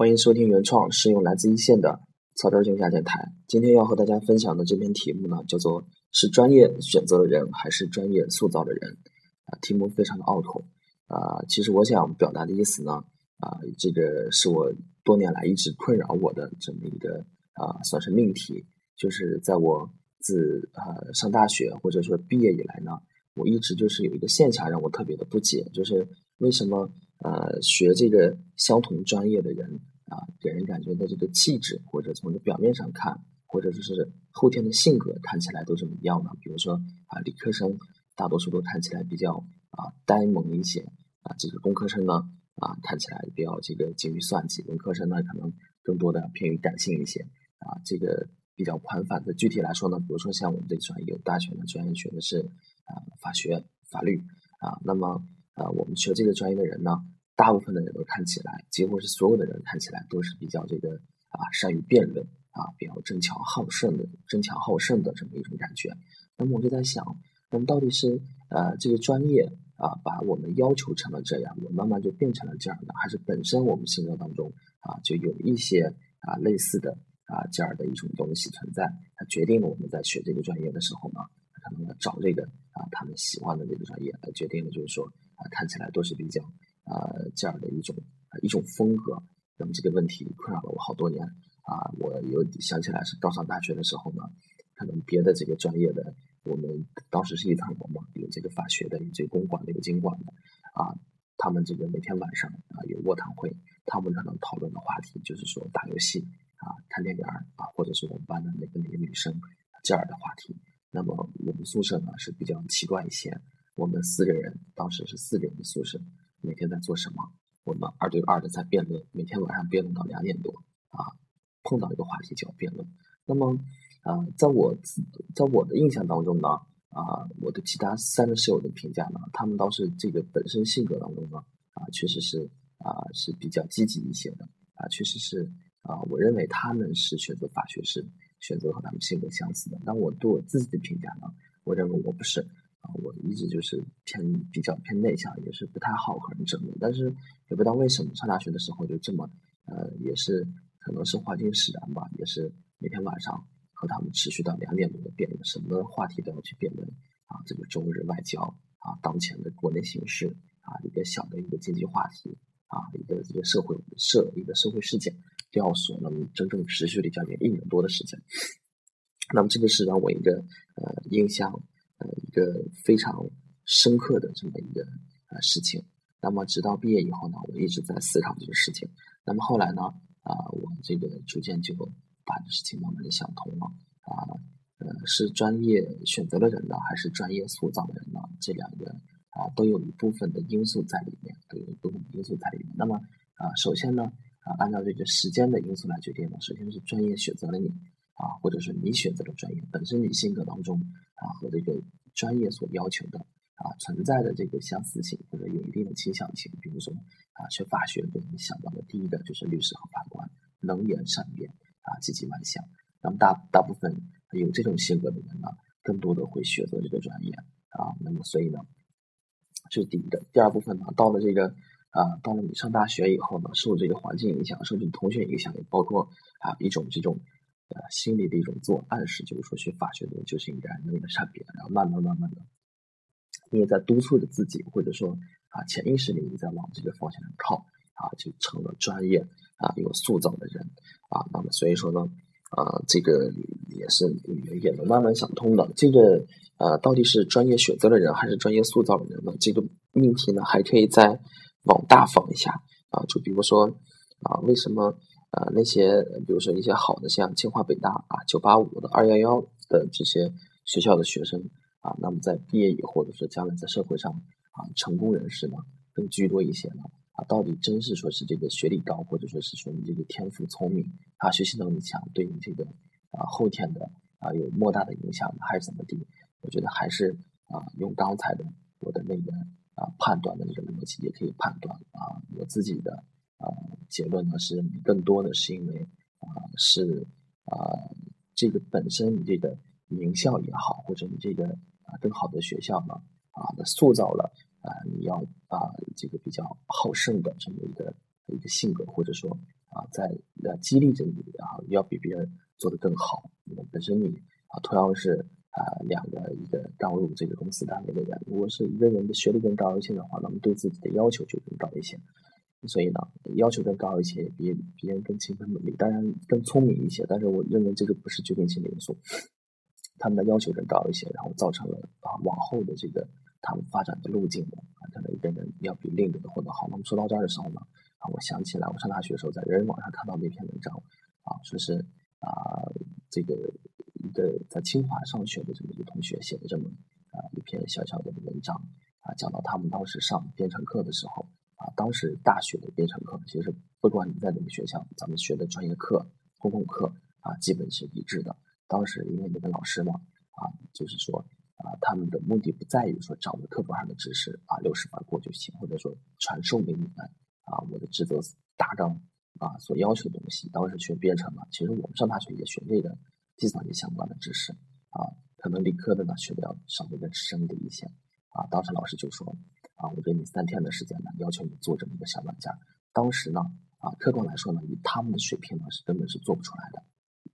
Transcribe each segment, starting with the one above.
欢迎收听原创，是用来自一线的草根儿静下电台。今天要和大家分享的这篇题目呢，叫做“是专业选择的人，还是专业塑造的人？”啊，题目非常的拗口。啊，其实我想表达的意思呢，啊，这个是我多年来一直困扰我的这么一个啊，算是命题。就是在我自呃上大学或者说毕业以来呢，我一直就是有一个现象让我特别的不解，就是为什么？呃，学这个相同专业的人啊，给人感觉的这个气质，或者从这表面上看，或者就是后天的性格，看起来都是一样的。比如说啊，理科生大多数都看起来比较啊呆萌一些啊，这个工科生呢啊看起来比较这个精于算计，文科生呢可能更多的偏于感性一些啊，这个比较宽泛的。具体来说呢，比如说像我们这个专业，有大学的专业学的是啊法学、法律啊，那么。啊，我们学这个专业的人呢，大部分的人都看起来，几乎是所有的人看起来都是比较这个啊，善于辩论啊，比较争强好胜的，争强好胜的这么一种感觉。那么我就在想，那么到底是呃这个专业啊，把我们要求成了这样，我慢慢就变成了这样的，还是本身我们性格当中啊就有一些啊类似的啊这样的一种东西存在，它决定了我们在学这个专业的时候呢，可能要找这个啊他们喜欢的这个专业，来决定了就是说。啊，看起来都是比较啊这样的一种一种风格。那么这个问题困扰了我好多年啊。我有想起来是刚上大学的时候呢，可能别的这个专业的，我们当时是一层楼嘛，有这个法学的，有这个公管的，有经管的啊。他们这个每天晚上啊有卧谈会，他们可能讨论的话题就是说打游戏啊、看电影啊，或者是我们班的那个那个女生这样的话题。那么我们宿舍呢是比较奇怪一些。我们四个人当时是四个人的宿舍，每天在做什么？我们二对二的在辩论，每天晚上辩论到两点多啊，碰到一个话题就要辩论。那么，呃，在我在我的印象当中呢，啊，我的其他三个室友的评价呢，他们倒是这个本身性格当中呢，啊，确实是啊是比较积极一些的啊，确实是啊，我认为他们是选择法学是选择和他们性格相似的。但我对我自己的评价呢，我认为我不是。啊，我一直就是偏比较偏内向，也是不太好和人争论。但是也不知道为什么上大学的时候就这么，呃，也是可能是环境使然吧，也是每天晚上和他们持续到两点多的辩论，什么话题都要去辩论。啊，这个中日外交啊，当前的国内形势啊，一个小的一个经济话题啊，一个这个社会社一个社会事件都要说，那么整整持续了将近一年多的时间。那么这个是让我一个呃印象。一个非常深刻的这么一个呃事情。那么，直到毕业以后呢，我一直在思考这个事情。那么后来呢，啊，我这个逐渐就把这事情慢慢的想通了。啊，呃，是专业选择了人呢，还是专业塑造的人呢？这两个啊，都有一部分的因素在里面，都有一部分因素在里面。那么啊，首先呢，啊，按照这个时间的因素来决定呢，首先是专业选择了你。啊，或者是你选择了专业本身你性格当中啊和这个专业所要求的啊存在的这个相似性或者有一定的倾向性，比如说啊学法学的你想到的第一个就是律师和法官，能言善辩啊积极外向。那么大大部分有这种性格的人呢，更多的会选择这个专业啊。那么所以呢，这是第一个。第二部分呢，到了这个啊到了你上大学以后呢，受这个环境影响，受这个同学影响，也包括啊一种这种。呃，心里的一种自我暗示，就是说学法学的人就是应该能言善辩，然后慢慢慢慢的，你也在督促着自己，或者说啊，潜意识里你在往这个方向上靠，啊，就成了专业啊有塑造的人啊。那么所以说呢，啊，这个也是也能慢慢想通的。这个呃，到底是专业选择的人，还是专业塑造的人呢？这个命题呢，还可以再往大放一下啊，就比如说啊，为什么？啊，那些比如说一些好的，像清华、北大啊、九八五的、二幺幺的这些学校的学生啊，那么在毕业以后，或者是将来在社会上啊，成功人士呢更居多一些呢？啊，到底真是说是这个学历高，或者说是说你这个天赋聪明啊，学习能力强，对你这个啊后天的啊有莫大的影响呢，还是怎么地？我觉得还是啊，用刚才的我的那个啊判断的那个逻辑也可以判断啊，我自己的。啊，结论呢是更多的是因为啊是啊这个本身你这个名校也好，或者你这个啊更好的学校呢啊塑造了啊你要啊这个比较好胜的这么一个一个性格，或者说啊在呃激励着你啊，要比别人做得更好。本身你啊，同样是啊两个一个刚入这个公司单位的人，如果是一个人的学历更高一些的话，那么对自己的要求就更高一些。所以呢，要求更高一些，比别人更勤奋努力，当然更聪明一些。但是我认为这个不是决定性的因素，他们的要求更高一些，然后造成了啊往后的这个他们发展的路径啊，可能一个人要比另一个人混得好。那么说到这儿的时候呢，啊，我想起来我上大学的时候在人人网上看到那篇文章，啊，说是啊这个一个在清华上学的这么一个同学写的这么啊一篇小小的文章啊，讲到他们当时上编程课的时候。啊，当时大学的编程课，其实不管你在哪个学校，咱们学的专业课、公共课啊，基本是一致的。当时因为那个老师嘛，啊，就是说啊，他们的目的不在于说掌握课本上的知识啊，六十分过就行，或者说传授给你们啊，我的职责大纲啊所要求的东西。当时学编程嘛，其实我们上大学也学这个计算机相关的知识啊，可能理科的呢学的要稍微更深的一些啊。当时老师就说。啊，我给你三天的时间呢，要求你做这么一个小软件。当时呢，啊，客观来说呢，以他们的水平呢，是根本是做不出来的。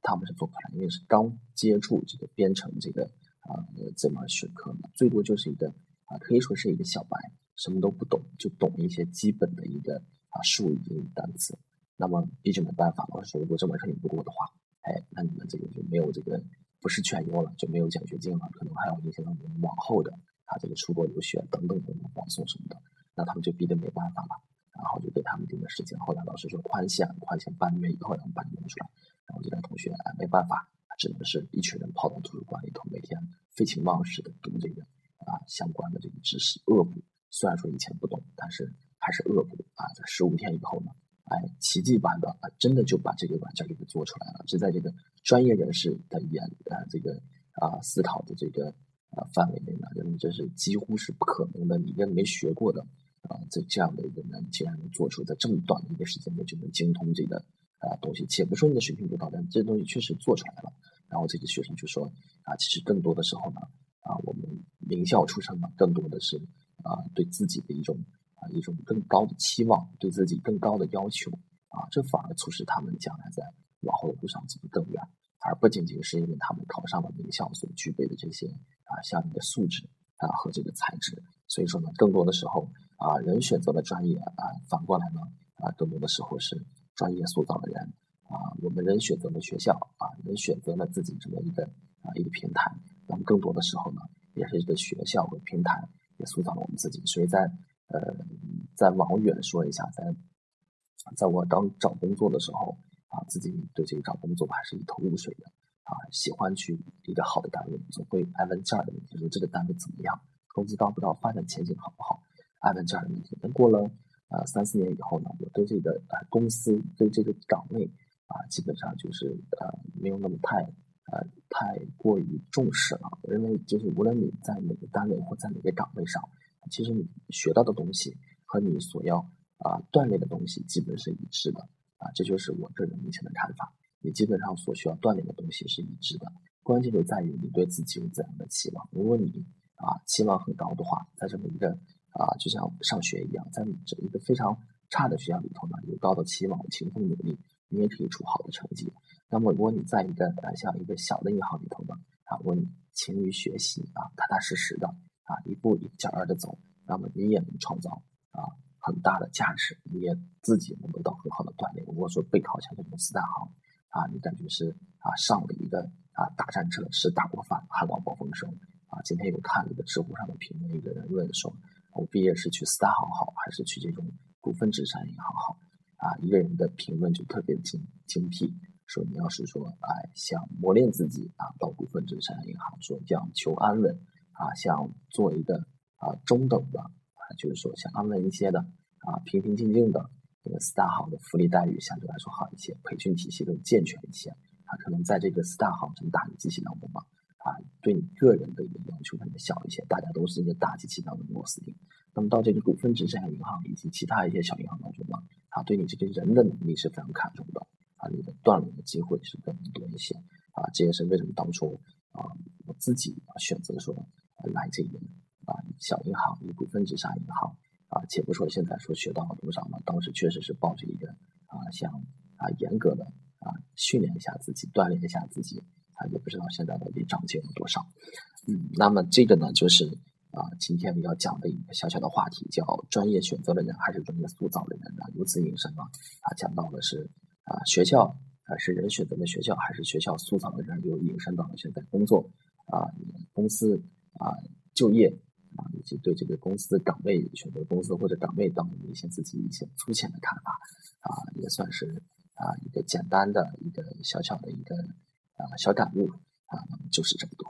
他们是做不出来，因为是刚接触这个编程这个啊这门学科呢，最多就是一个啊，可以说是一个小白，什么都不懂，就懂一些基本的一个啊术语英语、单词。那么毕竟没办法，老师说如果这门课你不过的话，哎，那你们这个就没有这个不是全优了，就没有奖学金了，可能还要影响到我们往后的。他这个出国留学等等等等保送什么的，那他们就逼得没办法了，然后就给他们定的时间。后来老师说宽限，宽限半个月以后让把你弄出来。然后这边同学哎没办法，只能是一群人泡到图书馆里头，每天废寝忘食的读这个啊相关的这个知识，恶补。虽然说以前不懂，但是还是恶补啊。在十五天以后呢，哎，奇迹般的啊，真的就把这个软件给做出来了。是在这个专业人士的眼啊这个啊思考的这个。啊，范围内呢，认为这是几乎是不可能的。你跟没学过的啊，这这样的一个人，竟然能做出在这么短的一个时间内就能精通这个啊东西，且不说你的水平不高，但这东西确实做出来了。然后这个学生就说啊，其实更多的时候呢，啊，我们名校出身嘛，更多的是啊，对自己的一种啊一种更高的期望，对自己更高的要求啊，这反而促使他们将来在往后的路上走得更远。而不仅仅是因为他们考上了名校所具备的这些像你的素质啊和这个才智，所以说呢，更多的时候啊，人选择了专业啊，反过来呢啊，更多的时候是专业塑造的人。啊，我们人选择了学校啊，人选择了自己这么一个啊一个平台，那么更多的时候呢，也是一个学校和平台也塑造了我们自己，所以在呃，再往远说一下，在在我刚找工作的时候。啊，自己对这个找工作还是一头雾水的啊，喜欢去一个好的单位，总会爱问这儿的问题，说这个单位怎么样，工资高不高，发展前景好不好，爱问这儿的问题。等过了呃三四年以后呢，我对这个呃公司对这个岗位啊，基本上就是呃没有那么太呃太过于重视了。我认为就是无论你在哪个单位或在哪个岗位上，其实你学到的东西和你所要啊锻炼的东西基本是一致的。啊，这就是我个人目前的看法。你基本上所需要锻炼的东西是一致的，关键就在于你对自己有怎样的期望。如果你啊期望很高的话，在这么一个啊就像上学一样，在这一个非常差的学校里头呢，有高的期望，勤奋努力，你也可以出好的成绩。那么如果你在一个啊像一个小的银行里头呢，啊，如果你勤于学习啊，踏踏实实的啊，一步一脚印的走，那么你也能创造啊。很大的价值，你也自己能得到很好的锻炼。如果说备考像这种四大行啊，你感觉是啊上了一个啊大战车，是大锅饭，还饱饱丰收啊。今天有看这个知乎上的评论，一个人问说：“我毕业是去四大行好，还是去这种股份制商业银行好？”啊，一个人的评论就特别精精辟，说你要是说哎想磨练自己啊，到股份制商业银行，说讲求安稳啊，想做一个啊中等的啊。就是说，想安稳一些的啊，平平静静的，这个四大行的福利待遇相对来说好一些，培训体系更健全一些啊。可能在这个四大行这么大的机器当中嘛，啊，对你个人的一个要求可能小一些，大家都是一个大机器当中的螺丝钉。那么到这个股份制这样银行以及其他一些小银行当中嘛，啊，对你这个人的能力是非常看重的啊，你的锻炼的机会是更多一些啊。这也是为什么当初啊，我自己选择说来这个。啊，小银行，一股份制商业银行，啊，且不说现在说学到了多少呢？当时确实是抱着一个啊，想啊严格的啊训练一下自己，锻炼一下自己啊，也不知道现在到底长进了多少。嗯，那么这个呢，就是啊今天要讲的一个小小的话题，叫专业选择的人还是专业塑造的人呢？由此引申呢，啊讲到的是啊学校啊是人选择的学校，还是学校塑造的人？又引申到了现在工作啊公司啊就业。啊，以及对这个公司的岗位选择公司或者岗位等一些自己一些粗浅的看法，啊，也算是啊一个简单的一个小小的一个啊小感悟啊，那么就是这么多。